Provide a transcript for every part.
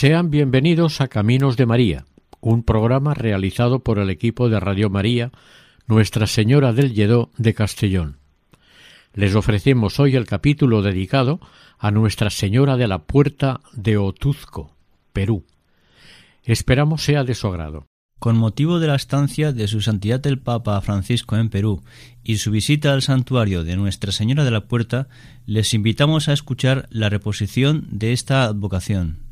Sean bienvenidos a Caminos de María, un programa realizado por el equipo de Radio María Nuestra Señora del Lledó de Castellón. Les ofrecemos hoy el capítulo dedicado a Nuestra Señora de la Puerta de Otuzco, Perú. Esperamos sea de su agrado. Con motivo de la estancia de Su Santidad el Papa Francisco en Perú y su visita al santuario de Nuestra Señora de la Puerta, les invitamos a escuchar la reposición de esta advocación.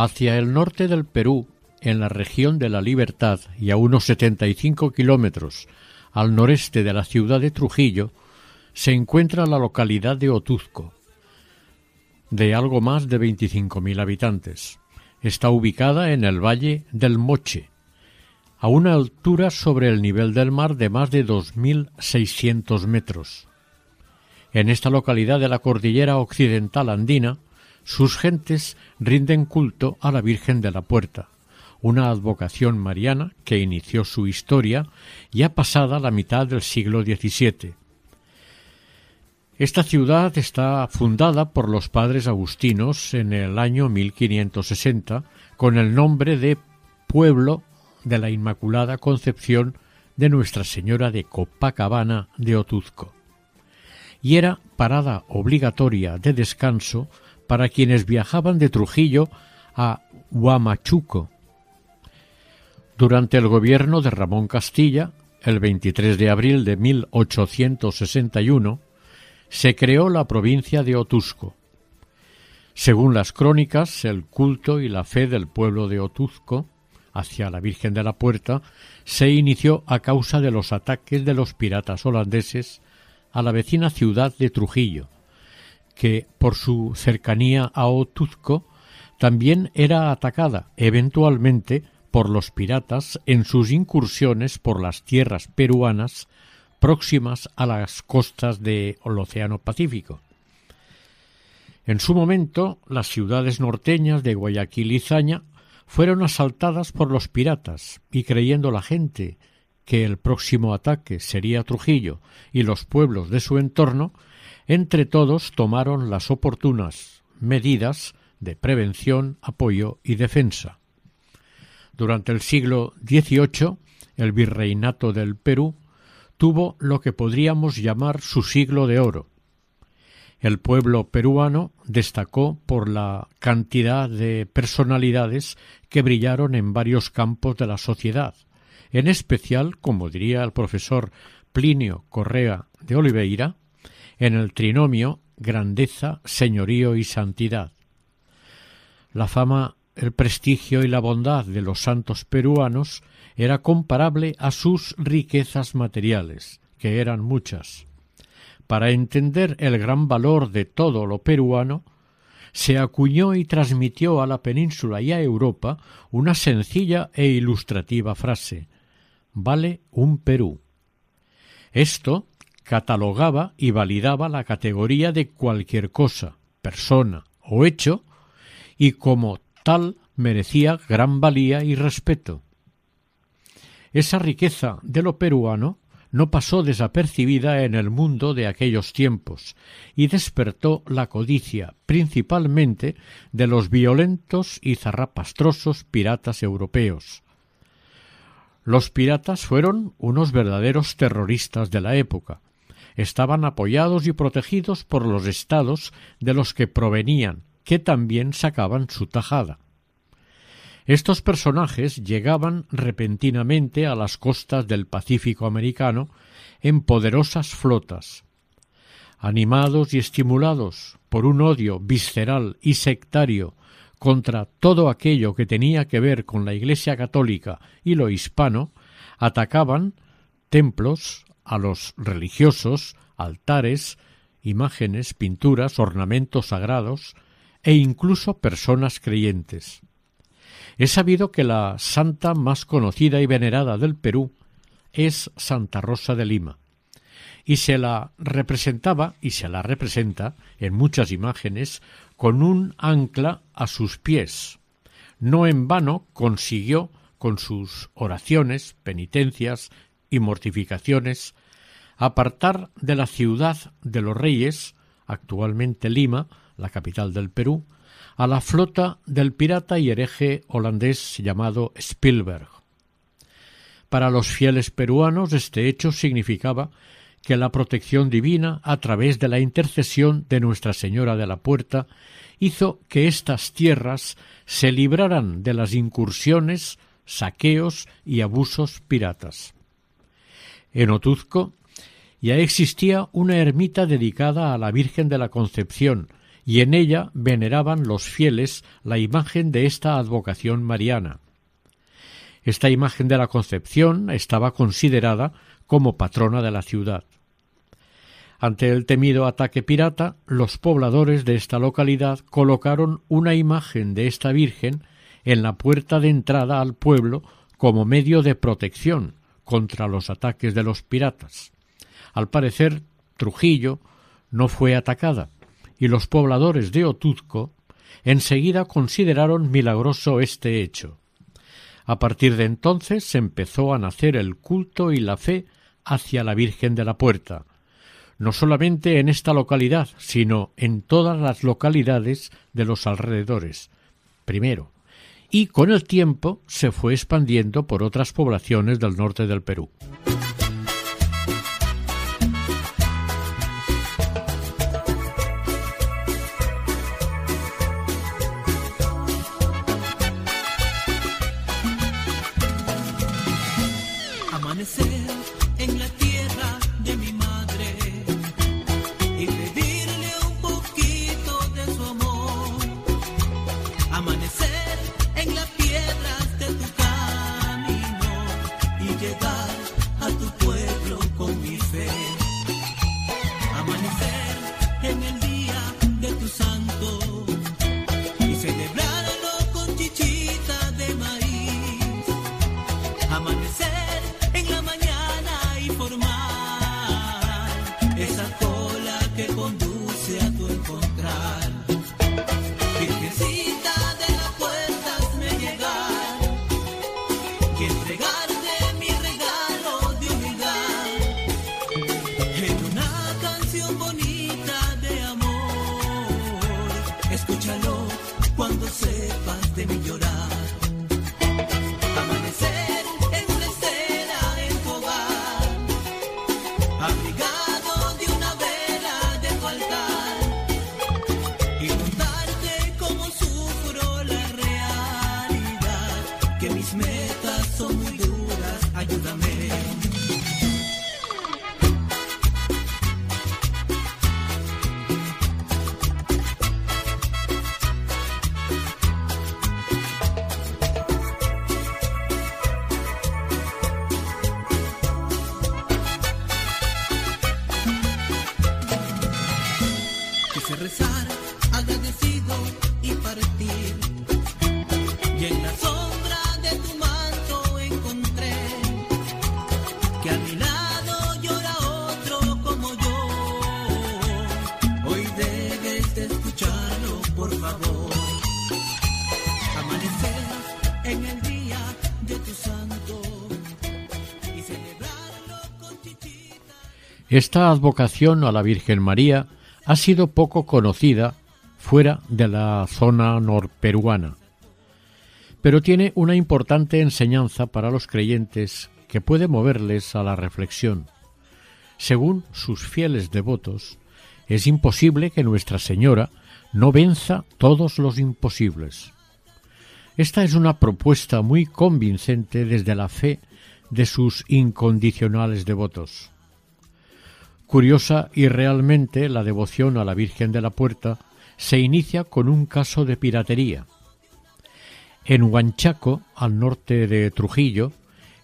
Hacia el norte del Perú, en la región de la Libertad y a unos 75 kilómetros al noreste de la ciudad de Trujillo, se encuentra la localidad de Otuzco, de algo más de 25.000 habitantes. Está ubicada en el valle del Moche, a una altura sobre el nivel del mar de más de 2.600 metros. En esta localidad de la cordillera occidental andina, sus gentes rinden culto a la Virgen de la Puerta, una advocación mariana que inició su historia ya pasada la mitad del siglo XVII. Esta ciudad está fundada por los padres agustinos en el año 1560 con el nombre de Pueblo de la Inmaculada Concepción de Nuestra Señora de Copacabana de Otuzco. Y era parada obligatoria de descanso para quienes viajaban de Trujillo a Huamachuco. Durante el gobierno de Ramón Castilla, el 23 de abril de 1861, se creó la provincia de Otuzco. Según las crónicas, el culto y la fe del pueblo de Otuzco hacia la Virgen de la Puerta se inició a causa de los ataques de los piratas holandeses a la vecina ciudad de Trujillo, que por su cercanía a Otuzco también era atacada eventualmente por los piratas en sus incursiones por las tierras peruanas próximas a las costas del Océano Pacífico. En su momento, las ciudades norteñas de Guayaquil y Zaña fueron asaltadas por los piratas y creyendo la gente que el próximo ataque sería Trujillo y los pueblos de su entorno, entre todos tomaron las oportunas medidas de prevención, apoyo y defensa. Durante el siglo XVIII, el virreinato del Perú tuvo lo que podríamos llamar su siglo de oro. El pueblo peruano destacó por la cantidad de personalidades que brillaron en varios campos de la sociedad, en especial, como diría el profesor Plinio Correa de Oliveira, en el trinomio grandeza, señorío y santidad. La fama, el prestigio y la bondad de los santos peruanos era comparable a sus riquezas materiales, que eran muchas. Para entender el gran valor de todo lo peruano, se acuñó y transmitió a la península y a Europa una sencilla e ilustrativa frase vale un Perú. Esto catalogaba y validaba la categoría de cualquier cosa, persona o hecho, y como tal merecía gran valía y respeto. Esa riqueza de lo peruano no pasó desapercibida en el mundo de aquellos tiempos y despertó la codicia principalmente de los violentos y zarrapastrosos piratas europeos. Los piratas fueron unos verdaderos terroristas de la época. Estaban apoyados y protegidos por los estados de los que provenían, que también sacaban su tajada. Estos personajes llegaban repentinamente a las costas del Pacífico americano en poderosas flotas. Animados y estimulados por un odio visceral y sectario contra todo aquello que tenía que ver con la Iglesia católica y lo hispano, atacaban templos, a los religiosos, altares, imágenes, pinturas, ornamentos sagrados e incluso personas creyentes. Es sabido que la santa más conocida y venerada del Perú es Santa Rosa de Lima, y se la representaba y se la representa en muchas imágenes con un ancla a sus pies. No en vano consiguió, con sus oraciones, penitencias y mortificaciones, apartar de la ciudad de los reyes, actualmente Lima, la capital del Perú, a la flota del pirata y hereje holandés llamado Spielberg. Para los fieles peruanos este hecho significaba que la protección divina, a través de la intercesión de Nuestra Señora de la Puerta, hizo que estas tierras se libraran de las incursiones, saqueos y abusos piratas. En Otuzco ya existía una ermita dedicada a la Virgen de la Concepción, y en ella veneraban los fieles la imagen de esta advocación mariana. Esta imagen de la Concepción estaba considerada como patrona de la ciudad. Ante el temido ataque pirata, los pobladores de esta localidad colocaron una imagen de esta Virgen en la puerta de entrada al pueblo como medio de protección contra los ataques de los piratas. Al parecer, Trujillo no fue atacada, y los pobladores de Otuzco enseguida consideraron milagroso este hecho. A partir de entonces se empezó a nacer el culto y la fe hacia la Virgen de la Puerta, no solamente en esta localidad, sino en todas las localidades de los alrededores, primero, y con el tiempo se fue expandiendo por otras poblaciones del norte del Perú. Esta advocación a la Virgen María ha sido poco conocida fuera de la zona norperuana, pero tiene una importante enseñanza para los creyentes que puede moverles a la reflexión. Según sus fieles devotos, es imposible que Nuestra Señora no venza todos los imposibles. Esta es una propuesta muy convincente desde la fe de sus incondicionales devotos. Curiosa y realmente la devoción a la Virgen de la Puerta se inicia con un caso de piratería. En Huanchaco, al norte de Trujillo,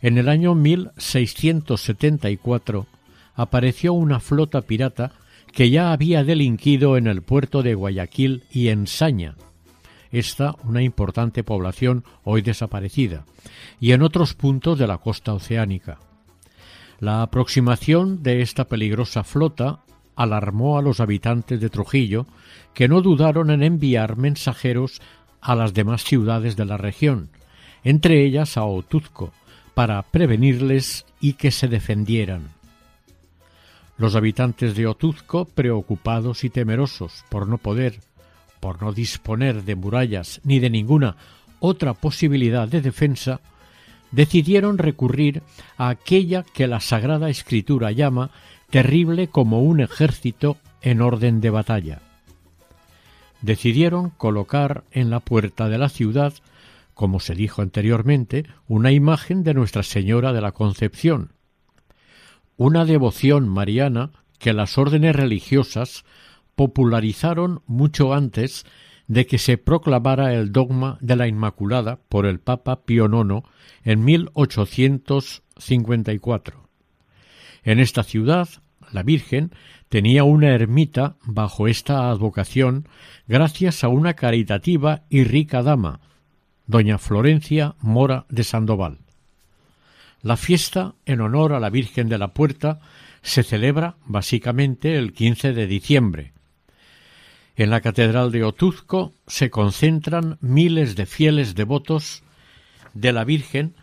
en el año 1674 apareció una flota pirata que ya había delinquido en el puerto de Guayaquil y en Saña, esta una importante población hoy desaparecida, y en otros puntos de la costa oceánica. La aproximación de esta peligrosa flota alarmó a los habitantes de Trujillo, que no dudaron en enviar mensajeros a las demás ciudades de la región, entre ellas a Otuzco, para prevenirles y que se defendieran. Los habitantes de Otuzco, preocupados y temerosos por no poder por no disponer de murallas ni de ninguna otra posibilidad de defensa, decidieron recurrir a aquella que la Sagrada Escritura llama terrible como un ejército en orden de batalla. Decidieron colocar en la puerta de la ciudad, como se dijo anteriormente, una imagen de Nuestra Señora de la Concepción, una devoción mariana que las órdenes religiosas popularizaron mucho antes de que se proclamara el dogma de la Inmaculada por el Papa Pío IX en 1854. En esta ciudad, la Virgen tenía una ermita bajo esta advocación gracias a una caritativa y rica dama, doña Florencia Mora de Sandoval. La fiesta en honor a la Virgen de la Puerta se celebra básicamente el 15 de diciembre, en la Catedral de Otuzco se concentran miles de fieles devotos de la Virgen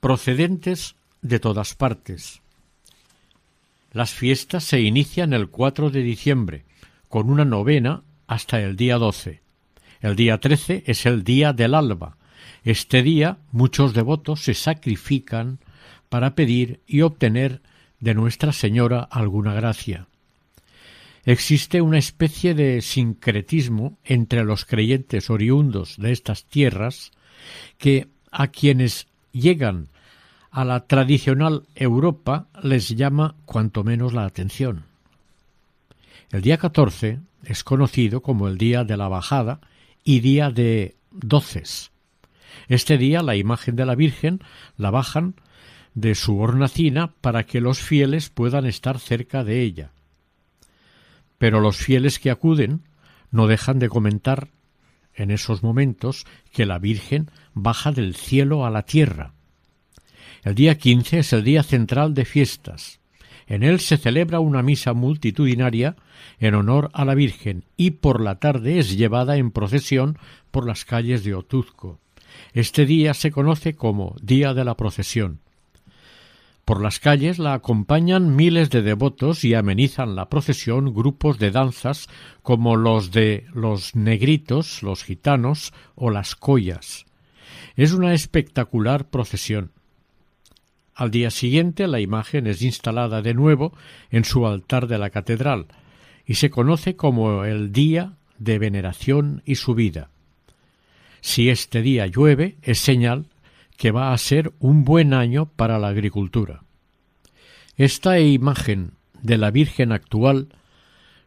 procedentes de todas partes. Las fiestas se inician el 4 de diciembre, con una novena hasta el día 12. El día 13 es el día del alba. Este día muchos devotos se sacrifican para pedir y obtener de Nuestra Señora alguna gracia existe una especie de sincretismo entre los creyentes oriundos de estas tierras que a quienes llegan a la tradicional Europa les llama cuanto menos la atención. El día 14 es conocido como el día de la bajada y día de doces. Este día la imagen de la Virgen la bajan de su hornacina para que los fieles puedan estar cerca de ella pero los fieles que acuden no dejan de comentar en esos momentos que la Virgen baja del cielo a la tierra. El día quince es el día central de fiestas. En él se celebra una misa multitudinaria en honor a la Virgen y por la tarde es llevada en procesión por las calles de Otuzco. Este día se conoce como Día de la Procesión. Por las calles la acompañan miles de devotos y amenizan la procesión grupos de danzas como los de los negritos, los gitanos o las collas. Es una espectacular procesión. Al día siguiente la imagen es instalada de nuevo en su altar de la catedral y se conoce como el día de veneración y subida. Si este día llueve es señal que va a ser un buen año para la agricultura. Esta imagen de la Virgen actual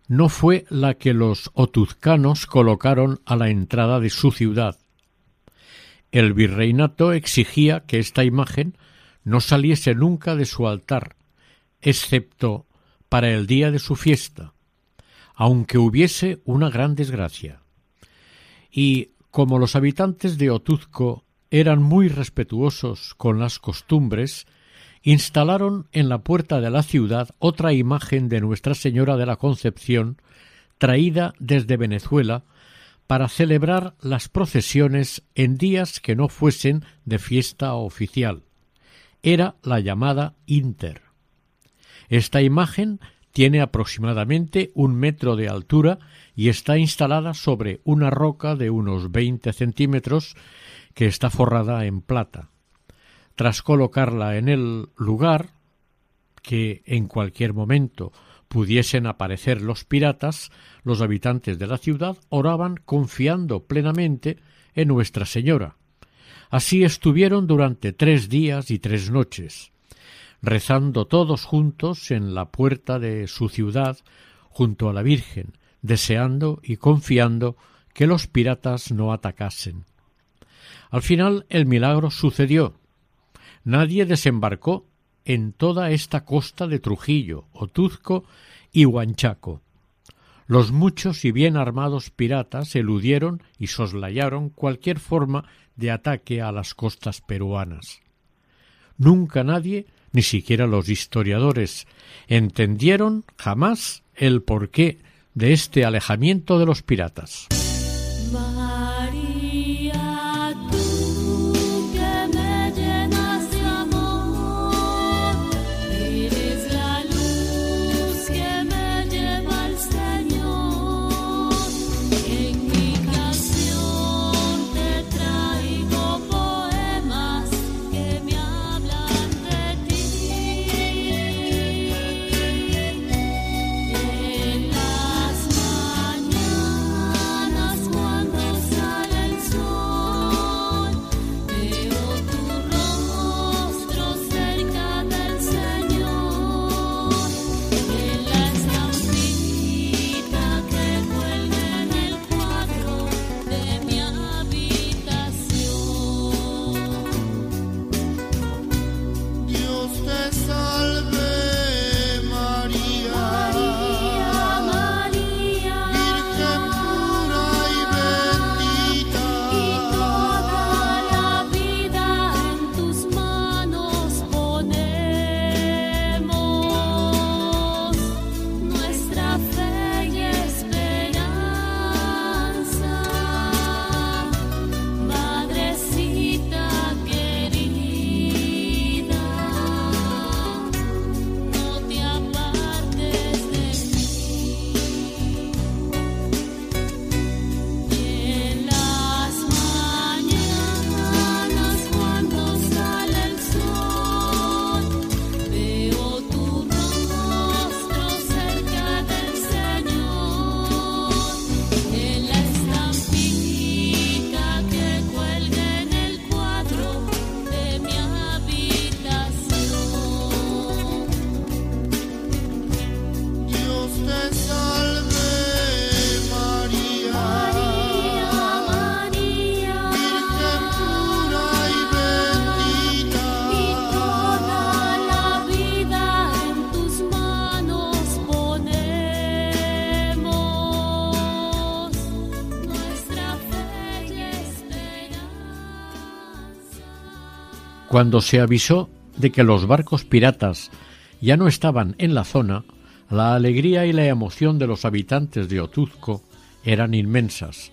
no fue la que los otuzcanos colocaron a la entrada de su ciudad. El virreinato exigía que esta imagen no saliese nunca de su altar, excepto para el día de su fiesta, aunque hubiese una gran desgracia. Y como los habitantes de Otuzco eran muy respetuosos con las costumbres, instalaron en la puerta de la ciudad otra imagen de Nuestra Señora de la Concepción, traída desde Venezuela, para celebrar las procesiones en días que no fuesen de fiesta oficial. Era la llamada Inter. Esta imagen Tiene aproximadamente un metro de altura y está instalada sobre una roca de unos veinte centímetros que está forrada en plata. Tras colocarla en el lugar, que en cualquier momento pudiesen aparecer los piratas, los habitantes de la ciudad oraban confiando plenamente en Nuestra Señora. Así estuvieron durante tres días y tres noches rezando todos juntos en la puerta de su ciudad junto a la Virgen, deseando y confiando que los piratas no atacasen. Al final el milagro sucedió. Nadie desembarcó en toda esta costa de Trujillo, Otuzco y Huanchaco. Los muchos y bien armados piratas eludieron y soslayaron cualquier forma de ataque a las costas peruanas. Nunca nadie ni siquiera los historiadores entendieron jamás el porqué de este alejamiento de los piratas. Cuando se avisó de que los barcos piratas ya no estaban en la zona, la alegría y la emoción de los habitantes de Otuzco eran inmensas.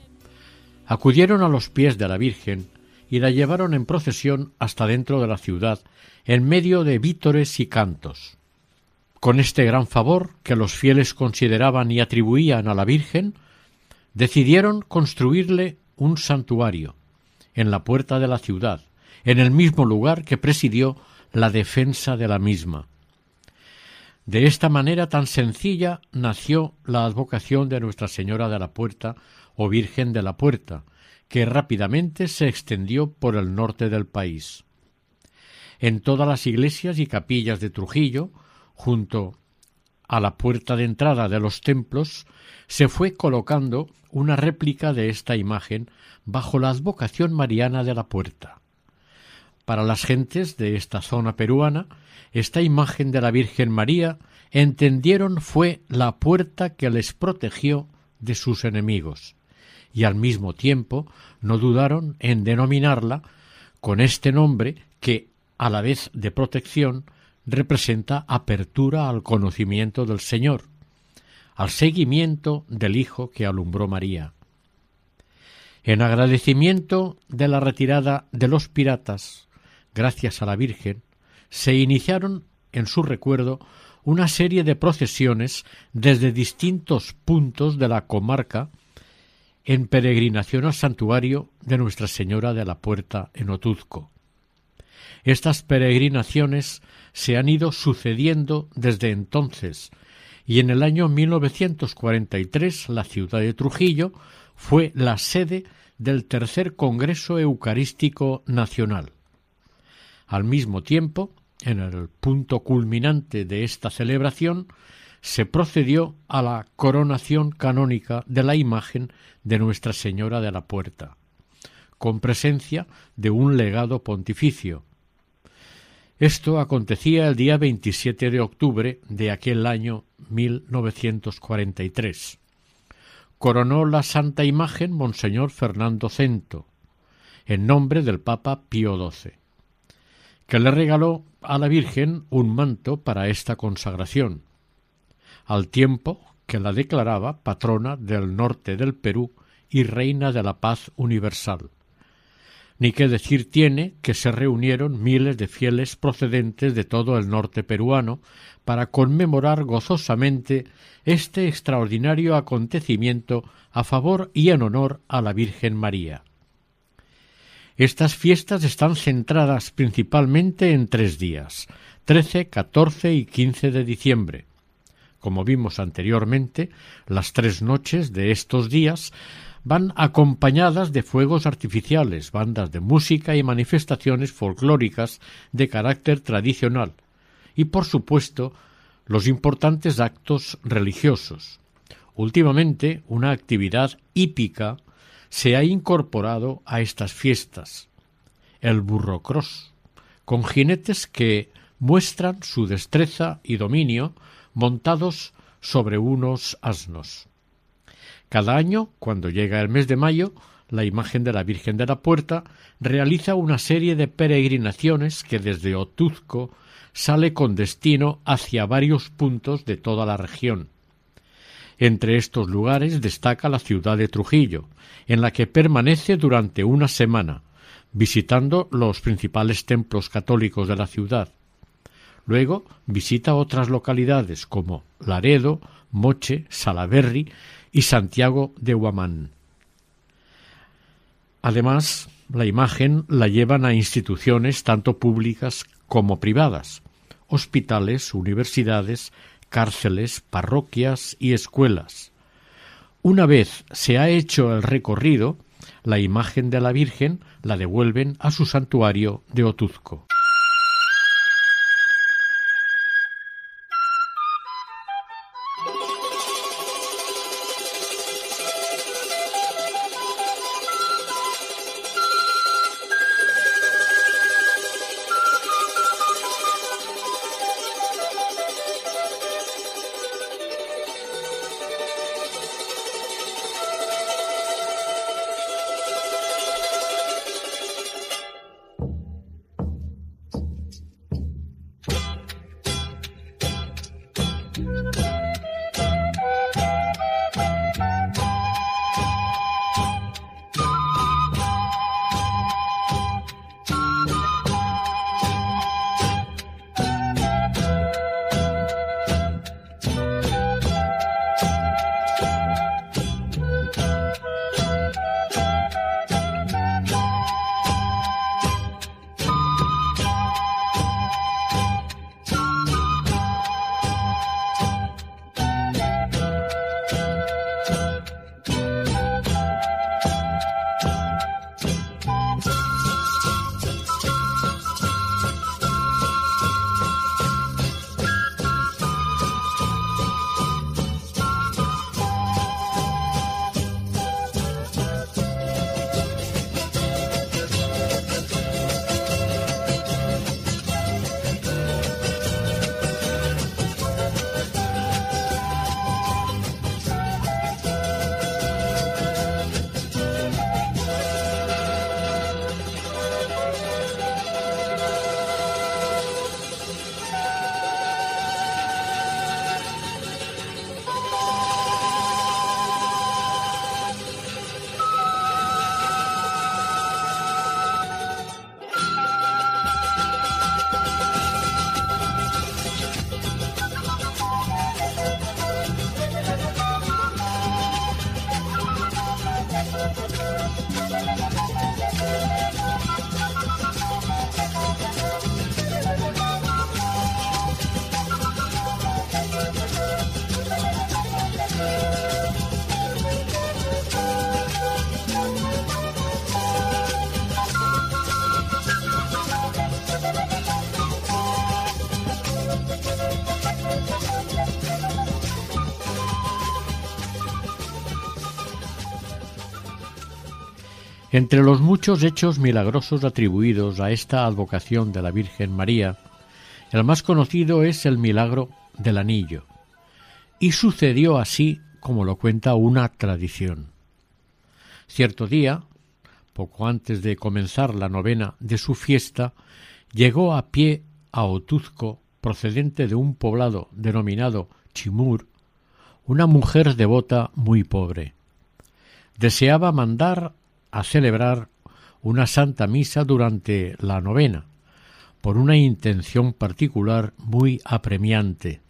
Acudieron a los pies de la Virgen y la llevaron en procesión hasta dentro de la ciudad, en medio de vítores y cantos. Con este gran favor que los fieles consideraban y atribuían a la Virgen, decidieron construirle un santuario en la puerta de la ciudad, en el mismo lugar que presidió la defensa de la misma. De esta manera tan sencilla nació la advocación de Nuestra Señora de la Puerta o Virgen de la Puerta, que rápidamente se extendió por el norte del país. En todas las iglesias y capillas de Trujillo, junto a la puerta de entrada de los templos, se fue colocando una réplica de esta imagen bajo la advocación mariana de la puerta. Para las gentes de esta zona peruana, esta imagen de la Virgen María entendieron fue la puerta que les protegió de sus enemigos, y al mismo tiempo no dudaron en denominarla con este nombre que, a la vez de protección, representa apertura al conocimiento del Señor, al seguimiento del Hijo que alumbró María. En agradecimiento de la retirada de los piratas gracias a la Virgen, se iniciaron en su recuerdo una serie de procesiones desde distintos puntos de la comarca en peregrinación al santuario de Nuestra Señora de la Puerta en Otuzco. Estas peregrinaciones se han ido sucediendo desde entonces y en el año 1943 la ciudad de Trujillo fue la sede del tercer Congreso Eucarístico Nacional. Al mismo tiempo, en el punto culminante de esta celebración, se procedió a la coronación canónica de la imagen de Nuestra Señora de la Puerta, con presencia de un legado pontificio. Esto acontecía el día 27 de octubre de aquel año 1943. Coronó la santa imagen Monseñor Fernando Cento, en nombre del Papa Pío XII, que le regaló a la Virgen un manto para esta consagración, al tiempo que la declaraba patrona del norte del Perú y reina de la paz universal. Ni qué decir tiene que se reunieron miles de fieles procedentes de todo el norte peruano para conmemorar gozosamente este extraordinario acontecimiento a favor y en honor a la Virgen María. Estas fiestas están centradas principalmente en tres días, 13, 14 y 15 de diciembre. Como vimos anteriormente, las tres noches de estos días van acompañadas de fuegos artificiales, bandas de música y manifestaciones folclóricas de carácter tradicional, y por supuesto los importantes actos religiosos. Últimamente una actividad hípica se ha incorporado a estas fiestas, el burrocross, con jinetes que muestran su destreza y dominio montados sobre unos asnos. Cada año, cuando llega el mes de mayo, la imagen de la Virgen de la Puerta realiza una serie de peregrinaciones que desde Otuzco sale con destino hacia varios puntos de toda la región. Entre estos lugares destaca la ciudad de Trujillo, en la que permanece durante una semana, visitando los principales templos católicos de la ciudad. Luego visita otras localidades como Laredo, Moche, Salaberry y Santiago de Huamán. Además, la imagen la llevan a instituciones tanto públicas como privadas, hospitales, universidades, cárceles, parroquias y escuelas. Una vez se ha hecho el recorrido, la imagen de la Virgen la devuelven a su santuario de Otuzco. Entre los muchos hechos milagrosos atribuidos a esta advocación de la Virgen María, el más conocido es el milagro del anillo. Y sucedió así como lo cuenta una tradición. Cierto día, poco antes de comenzar la novena de su fiesta, llegó a pie a Otuzco, procedente de un poblado denominado Chimur, una mujer devota muy pobre. Deseaba mandar a celebrar una santa misa durante la novena, por una intención particular muy apremiante.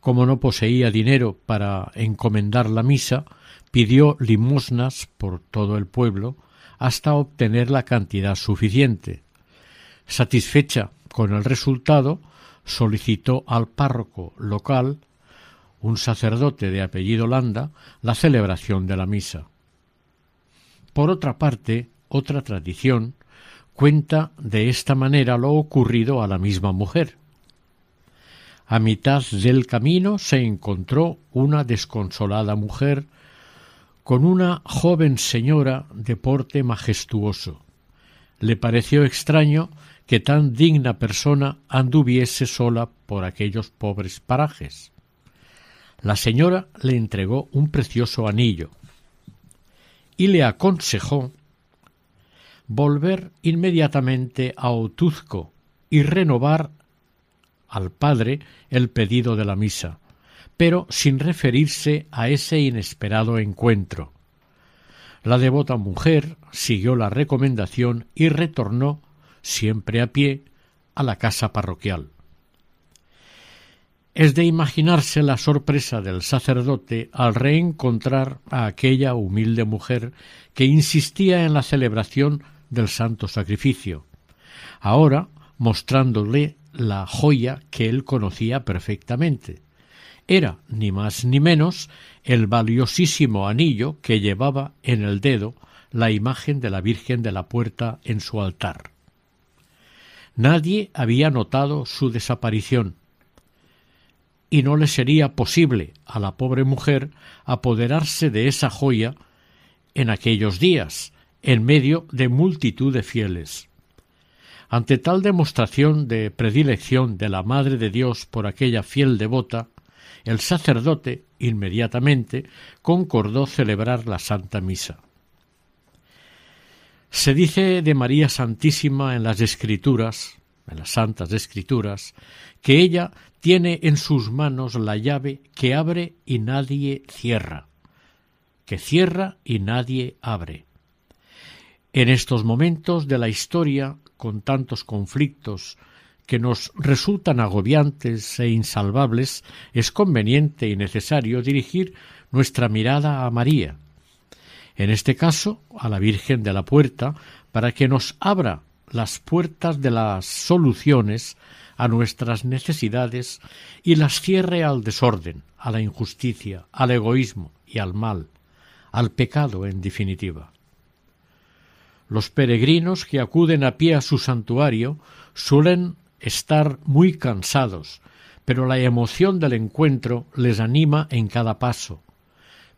Como no poseía dinero para encomendar la misa, pidió limosnas por todo el pueblo hasta obtener la cantidad suficiente. Satisfecha con el resultado, solicitó al párroco local, un sacerdote de apellido Landa, la celebración de la misa. Por otra parte, otra tradición cuenta de esta manera lo ocurrido a la misma mujer. A mitad del camino se encontró una desconsolada mujer con una joven señora de porte majestuoso. Le pareció extraño que tan digna persona anduviese sola por aquellos pobres parajes. La señora le entregó un precioso anillo y le aconsejó volver inmediatamente a Otuzco y renovar al padre el pedido de la misa, pero sin referirse a ese inesperado encuentro. La devota mujer siguió la recomendación y retornó, siempre a pie, a la casa parroquial. Es de imaginarse la sorpresa del sacerdote al reencontrar a aquella humilde mujer que insistía en la celebración del santo sacrificio, ahora mostrándole la joya que él conocía perfectamente. Era, ni más ni menos, el valiosísimo anillo que llevaba en el dedo la imagen de la Virgen de la Puerta en su altar. Nadie había notado su desaparición, y no le sería posible a la pobre mujer apoderarse de esa joya en aquellos días, en medio de multitud de fieles. Ante tal demostración de predilección de la Madre de Dios por aquella fiel devota, el sacerdote inmediatamente concordó celebrar la Santa Misa. Se dice de María Santísima en las Escrituras, en las Santas Escrituras, que ella tiene en sus manos la llave que abre y nadie cierra, que cierra y nadie abre. En estos momentos de la historia, con tantos conflictos que nos resultan agobiantes e insalvables, es conveniente y necesario dirigir nuestra mirada a María, en este caso a la Virgen de la Puerta, para que nos abra las puertas de las soluciones a nuestras necesidades y las cierre al desorden, a la injusticia, al egoísmo y al mal, al pecado en definitiva. Los peregrinos que acuden a pie a su santuario suelen estar muy cansados, pero la emoción del encuentro les anima en cada paso.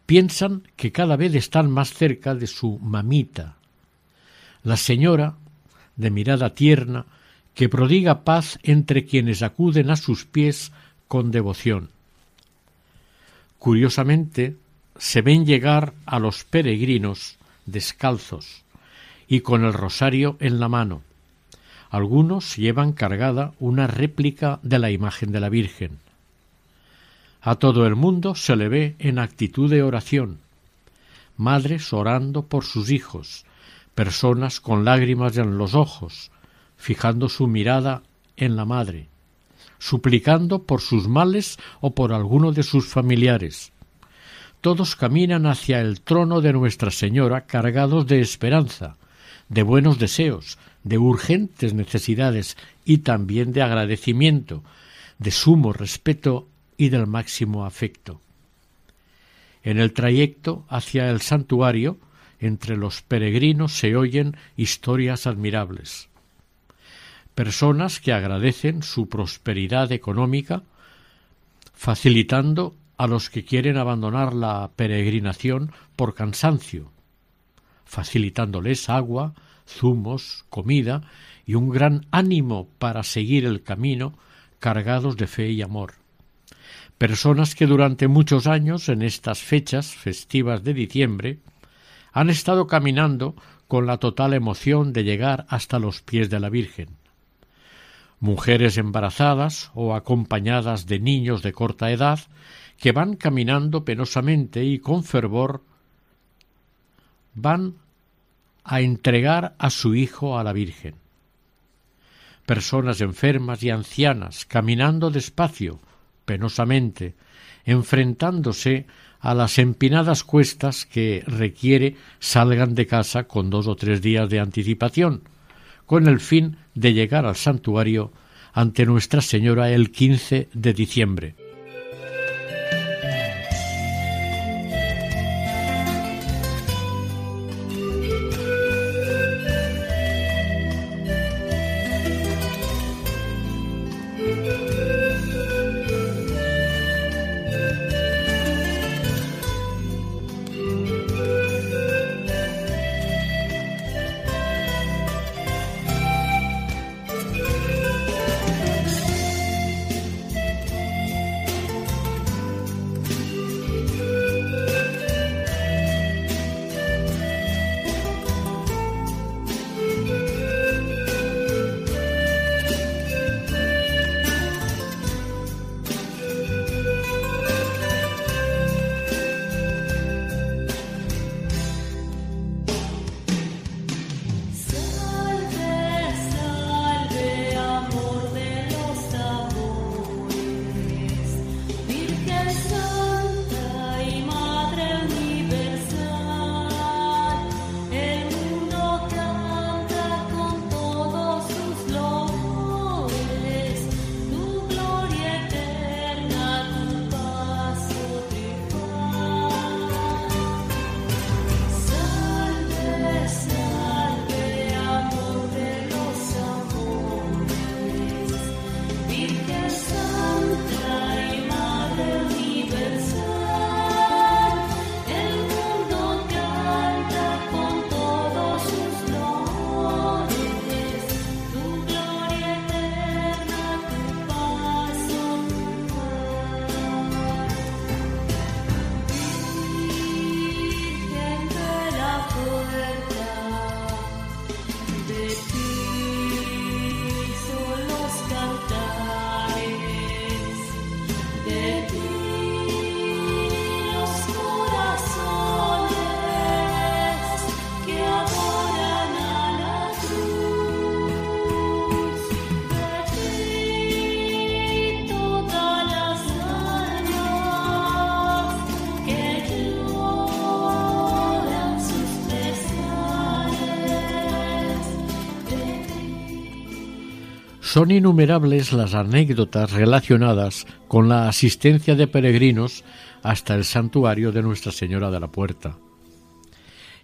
Piensan que cada vez están más cerca de su mamita. La señora, de mirada tierna, que prodiga paz entre quienes acuden a sus pies con devoción. Curiosamente, se ven llegar a los peregrinos descalzos y con el rosario en la mano. Algunos llevan cargada una réplica de la imagen de la Virgen. A todo el mundo se le ve en actitud de oración, madres orando por sus hijos, personas con lágrimas en los ojos, fijando su mirada en la madre, suplicando por sus males o por alguno de sus familiares. Todos caminan hacia el trono de Nuestra Señora cargados de esperanza, de buenos deseos, de urgentes necesidades y también de agradecimiento, de sumo respeto y del máximo afecto. En el trayecto hacia el santuario, entre los peregrinos se oyen historias admirables personas que agradecen su prosperidad económica, facilitando a los que quieren abandonar la peregrinación por cansancio, facilitándoles agua, zumos, comida y un gran ánimo para seguir el camino cargados de fe y amor. Personas que durante muchos años, en estas fechas festivas de diciembre, han estado caminando con la total emoción de llegar hasta los pies de la Virgen. Mujeres embarazadas o acompañadas de niños de corta edad que van caminando penosamente y con fervor van a entregar a su hijo a la Virgen. Personas enfermas y ancianas caminando despacio, penosamente, enfrentándose a las empinadas cuestas que requiere salgan de casa con dos o tres días de anticipación, con el fin de llegar al santuario ante Nuestra Señora el 15 de diciembre. Son innumerables las anécdotas relacionadas con la asistencia de peregrinos hasta el santuario de Nuestra Señora de la Puerta.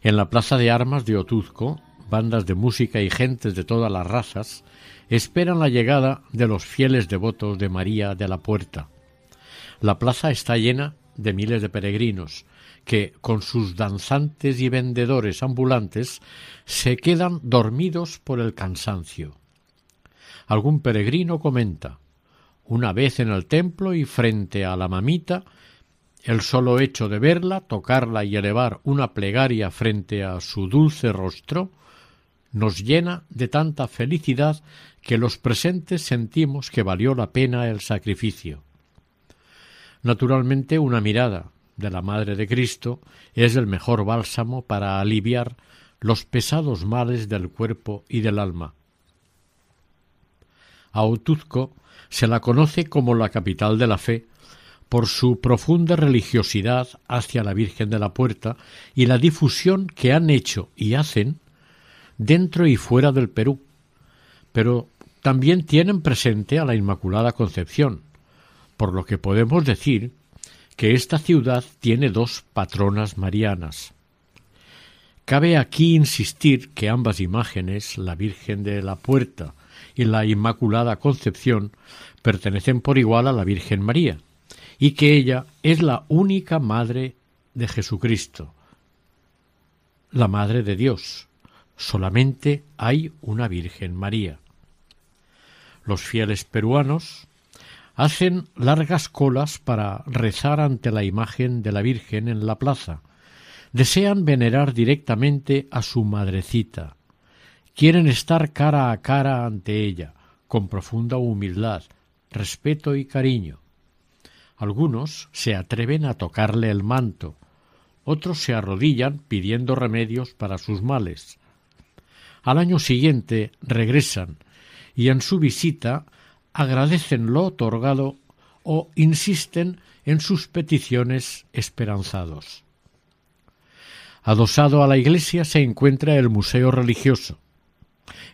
En la plaza de armas de Otuzco, bandas de música y gentes de todas las razas esperan la llegada de los fieles devotos de María de la Puerta. La plaza está llena de miles de peregrinos que, con sus danzantes y vendedores ambulantes, se quedan dormidos por el cansancio. Algún peregrino comenta una vez en el templo y frente a la mamita, el solo hecho de verla, tocarla y elevar una plegaria frente a su dulce rostro, nos llena de tanta felicidad que los presentes sentimos que valió la pena el sacrificio. Naturalmente, una mirada de la Madre de Cristo es el mejor bálsamo para aliviar los pesados males del cuerpo y del alma. A Otuzco se la conoce como la capital de la fe por su profunda religiosidad hacia la Virgen de la Puerta y la difusión que han hecho y hacen dentro y fuera del Perú. Pero también tienen presente a la Inmaculada Concepción, por lo que podemos decir que esta ciudad tiene dos patronas marianas. Cabe aquí insistir que ambas imágenes, la Virgen de la Puerta y la Inmaculada Concepción pertenecen por igual a la Virgen María, y que ella es la única madre de Jesucristo. la Madre de Dios. Solamente hay una Virgen María. Los fieles peruanos hacen largas colas para rezar ante la imagen de la Virgen en la plaza. Desean venerar directamente a su madrecita. Quieren estar cara a cara ante ella, con profunda humildad, respeto y cariño. Algunos se atreven a tocarle el manto, otros se arrodillan pidiendo remedios para sus males. Al año siguiente regresan y en su visita agradecen lo otorgado o insisten en sus peticiones esperanzados. Adosado a la iglesia se encuentra el Museo Religioso.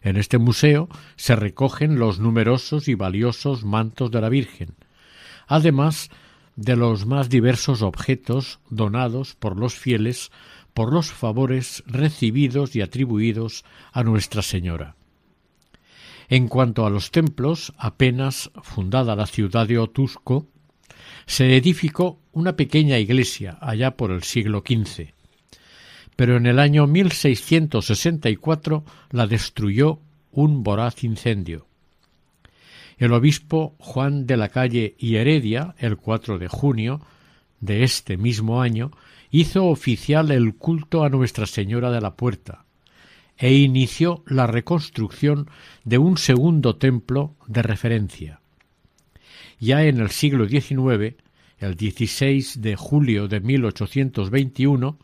En este museo se recogen los numerosos y valiosos mantos de la Virgen, además de los más diversos objetos donados por los fieles por los favores recibidos y atribuidos a Nuestra Señora. En cuanto a los templos, apenas fundada la ciudad de Otusco, se edificó una pequeña iglesia allá por el siglo XV, pero en el año 1664 la destruyó un voraz incendio. El obispo Juan de la Calle y Heredia, el 4 de junio de este mismo año, hizo oficial el culto a Nuestra Señora de la Puerta, e inició la reconstrucción de un segundo templo de referencia. Ya en el siglo XIX, el 16 de julio de 1821,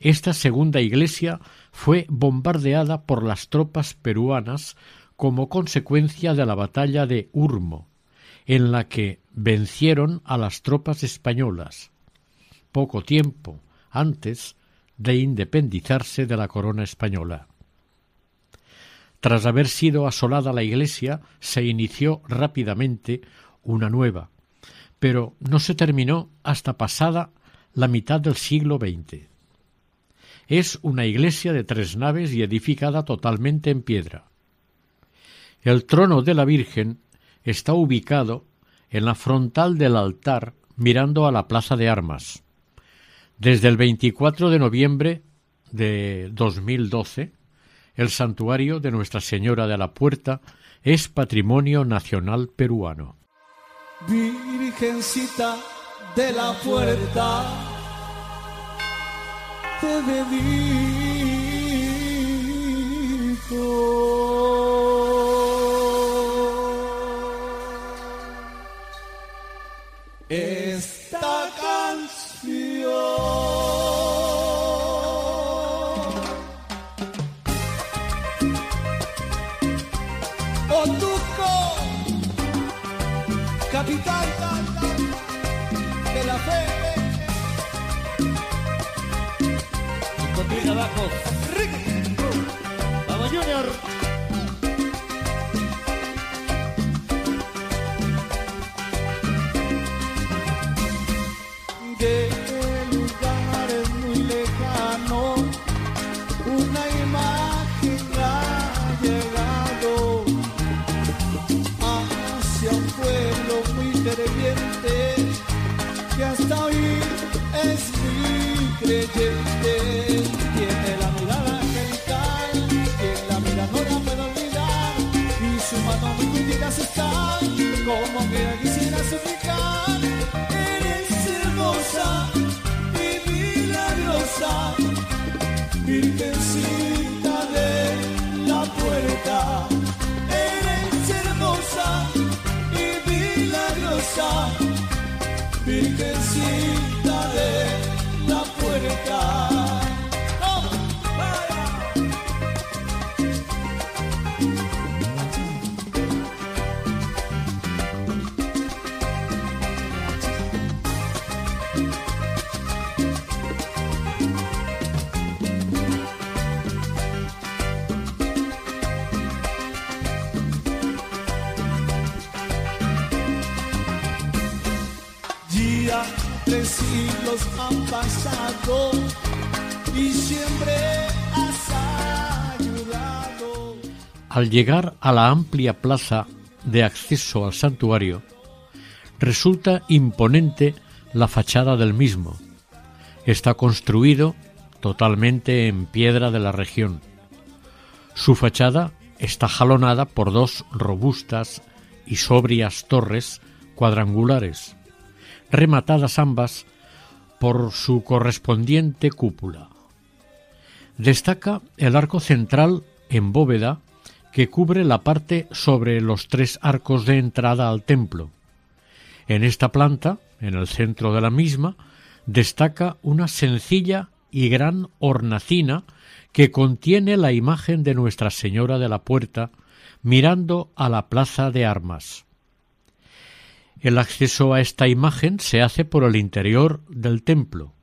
esta segunda iglesia fue bombardeada por las tropas peruanas como consecuencia de la batalla de Urmo, en la que vencieron a las tropas españolas. Poco tiempo antes de independizarse de la corona española. Tras haber sido asolada la iglesia, se inició rápidamente una nueva, pero no se terminó hasta pasada la mitad del siglo XX. Es una iglesia de tres naves y edificada totalmente en piedra. El trono de la Virgen está ubicado en la frontal del altar mirando a la plaza de armas. Desde el 24 de noviembre de 2012, el santuario de Nuestra Señora de la Puerta es patrimonio nacional peruano. Virgencita de la Puerta, te esta Al llegar a la amplia plaza de acceso al santuario, resulta imponente la fachada del mismo. Está construido totalmente en piedra de la región. Su fachada está jalonada por dos robustas y sobrias torres cuadrangulares, rematadas ambas por su correspondiente cúpula. Destaca el arco central en bóveda que cubre la parte sobre los tres arcos de entrada al templo. En esta planta, en el centro de la misma, destaca una sencilla y gran hornacina que contiene la imagen de Nuestra Señora de la Puerta mirando a la plaza de armas. El acceso a esta imagen se hace por el interior del templo,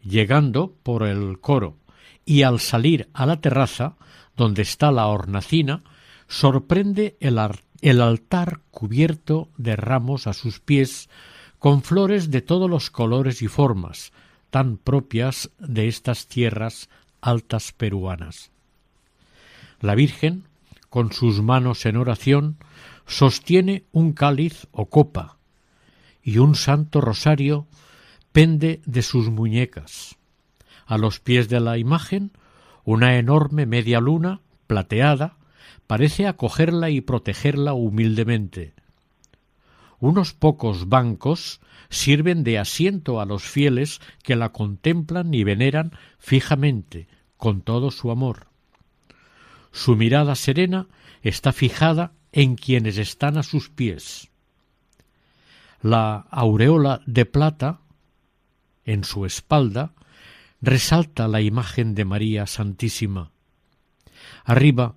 llegando por el coro, y al salir a la terraza, donde está la hornacina, sorprende el, altar cubierto de ramos a sus pies con flores de todos los colores y formas, tan propias de estas tierras altas peruanas. La Virgen, con sus manos en oración, sostiene un cáliz o copa, y un santo rosario pende de sus muñecas. A los pies de la imagen, una enorme media luna, plateada, parece acogerla y protegerla humildemente. Unos pocos bancos sirven de asiento a los fieles que la contemplan y veneran fijamente, con todo su amor. Su mirada serena está fijada en quienes están a sus pies. La aureola de plata en su espalda resalta la imagen de María Santísima. Arriba,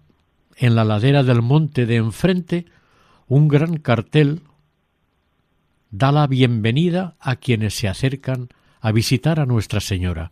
en la ladera del monte de enfrente, un gran cartel da la bienvenida a quienes se acercan a visitar a Nuestra Señora.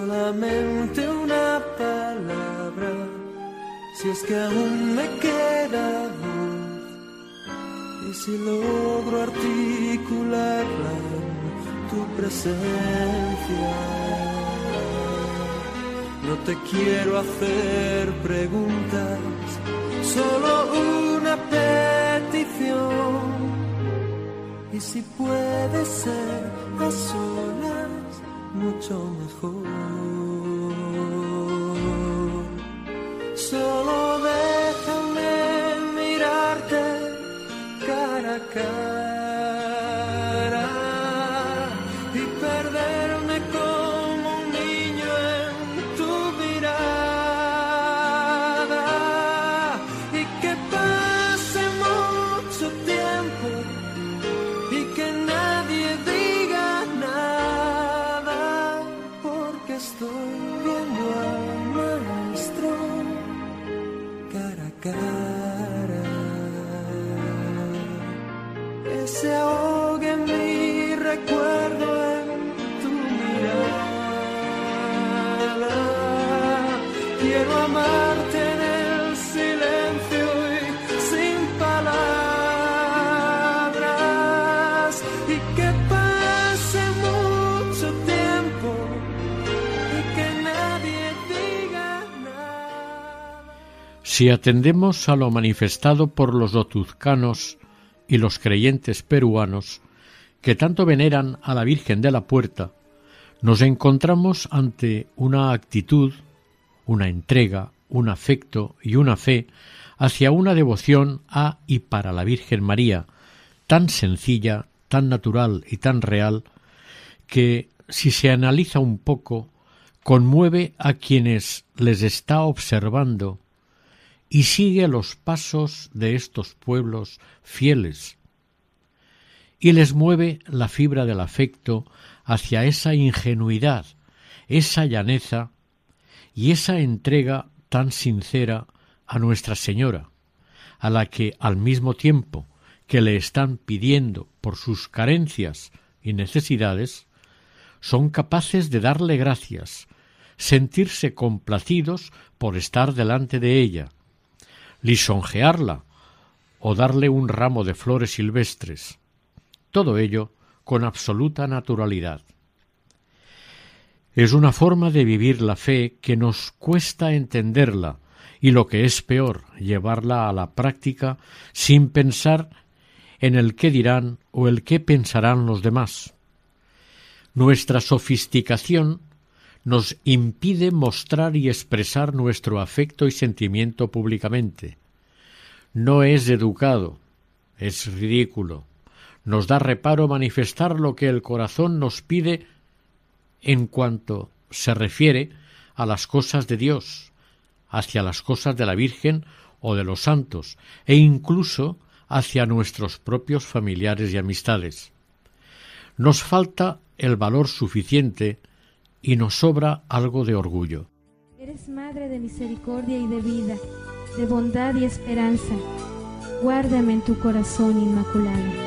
solamente una palabra, si es que aún me queda voz, y si logro articularla en tu presencia. No te quiero hacer preguntas, solo una petición. Y si puede ser a solas, mucho mejor. 可 atendemos a lo manifestado por los otuzcanos y los creyentes peruanos, que tanto veneran a la Virgen de la Puerta, nos encontramos ante una actitud, una entrega, un afecto y una fe hacia una devoción a y para la Virgen María, tan sencilla, tan natural y tan real, que si se analiza un poco, conmueve a quienes les está observando y sigue los pasos de estos pueblos fieles. Y les mueve la fibra del afecto hacia esa ingenuidad, esa llaneza y esa entrega tan sincera a Nuestra Señora, a la que al mismo tiempo que le están pidiendo por sus carencias y necesidades, son capaces de darle gracias, sentirse complacidos por estar delante de ella, lisonjearla o darle un ramo de flores silvestres. Todo ello con absoluta naturalidad. Es una forma de vivir la fe que nos cuesta entenderla y lo que es peor, llevarla a la práctica sin pensar en el qué dirán o el qué pensarán los demás. Nuestra sofisticación nos impide mostrar y expresar nuestro afecto y sentimiento públicamente. No es educado, es ridículo. Nos da reparo manifestar lo que el corazón nos pide en cuanto se refiere a las cosas de Dios, hacia las cosas de la Virgen o de los santos, e incluso hacia nuestros propios familiares y amistades. Nos falta el valor suficiente y nos sobra algo de orgullo. Eres madre de misericordia y de vida, de bondad y esperanza. Guárdame en tu corazón inmaculado.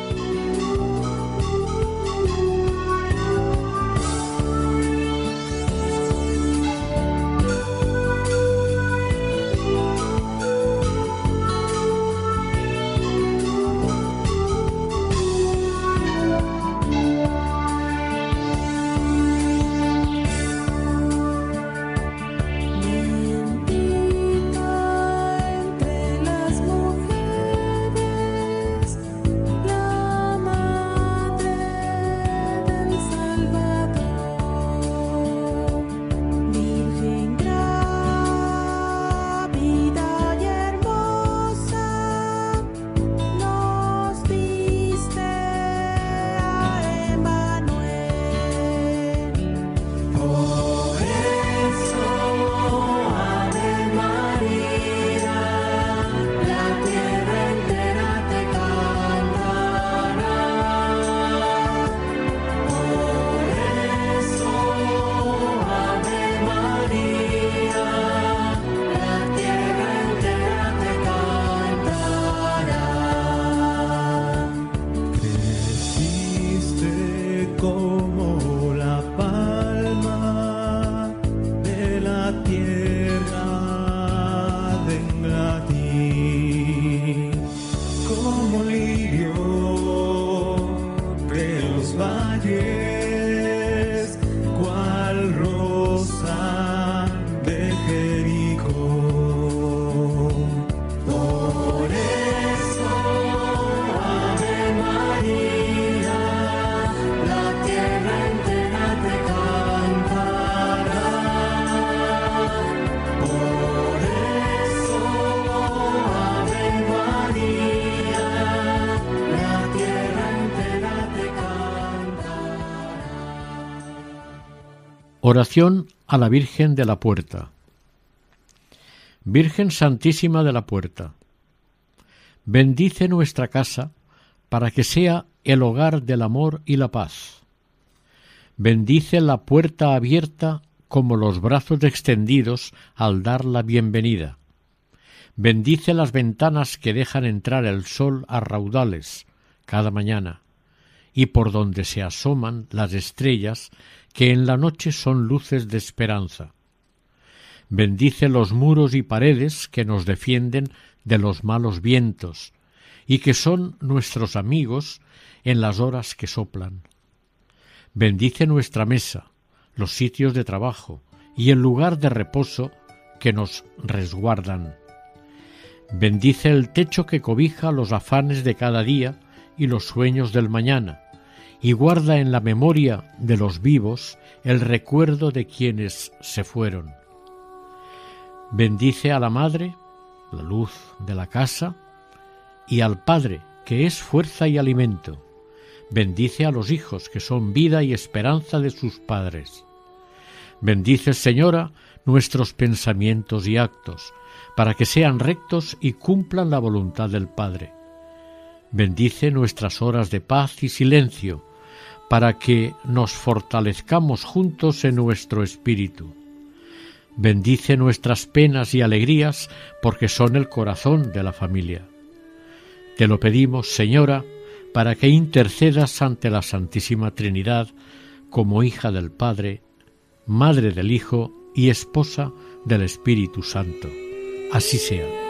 Oración a la Virgen de la Puerta. Virgen Santísima de la Puerta, bendice nuestra casa para que sea el hogar del amor y la paz. Bendice la puerta abierta como los brazos extendidos al dar la bienvenida. Bendice las ventanas que dejan entrar el sol a raudales cada mañana y por donde se asoman las estrellas que en la noche son luces de esperanza. Bendice los muros y paredes que nos defienden de los malos vientos y que son nuestros amigos en las horas que soplan. Bendice nuestra mesa, los sitios de trabajo y el lugar de reposo que nos resguardan. Bendice el techo que cobija los afanes de cada día y los sueños del mañana, y guarda en la memoria de los vivos el recuerdo de quienes se fueron. Bendice a la Madre, la luz de la casa, y al Padre, que es fuerza y alimento. Bendice a los hijos, que son vida y esperanza de sus padres. Bendice, Señora, nuestros pensamientos y actos, para que sean rectos y cumplan la voluntad del Padre. Bendice nuestras horas de paz y silencio, para que nos fortalezcamos juntos en nuestro espíritu. Bendice nuestras penas y alegrías, porque son el corazón de la familia. Te lo pedimos, Señora, para que intercedas ante la Santísima Trinidad como hija del Padre, Madre del Hijo y esposa del Espíritu Santo. Así sea.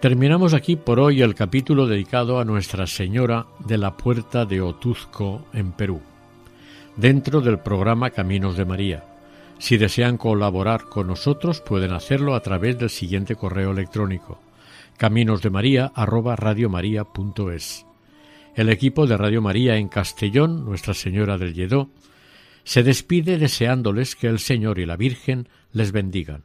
Terminamos aquí por hoy el capítulo dedicado a Nuestra Señora de la Puerta de Otuzco en Perú, dentro del programa Caminos de María. Si desean colaborar con nosotros pueden hacerlo a través del siguiente correo electrónico caminosdemaria@radiomaria.es. El equipo de Radio María en Castellón, Nuestra Señora del Lledó, se despide deseándoles que el Señor y la Virgen les bendigan.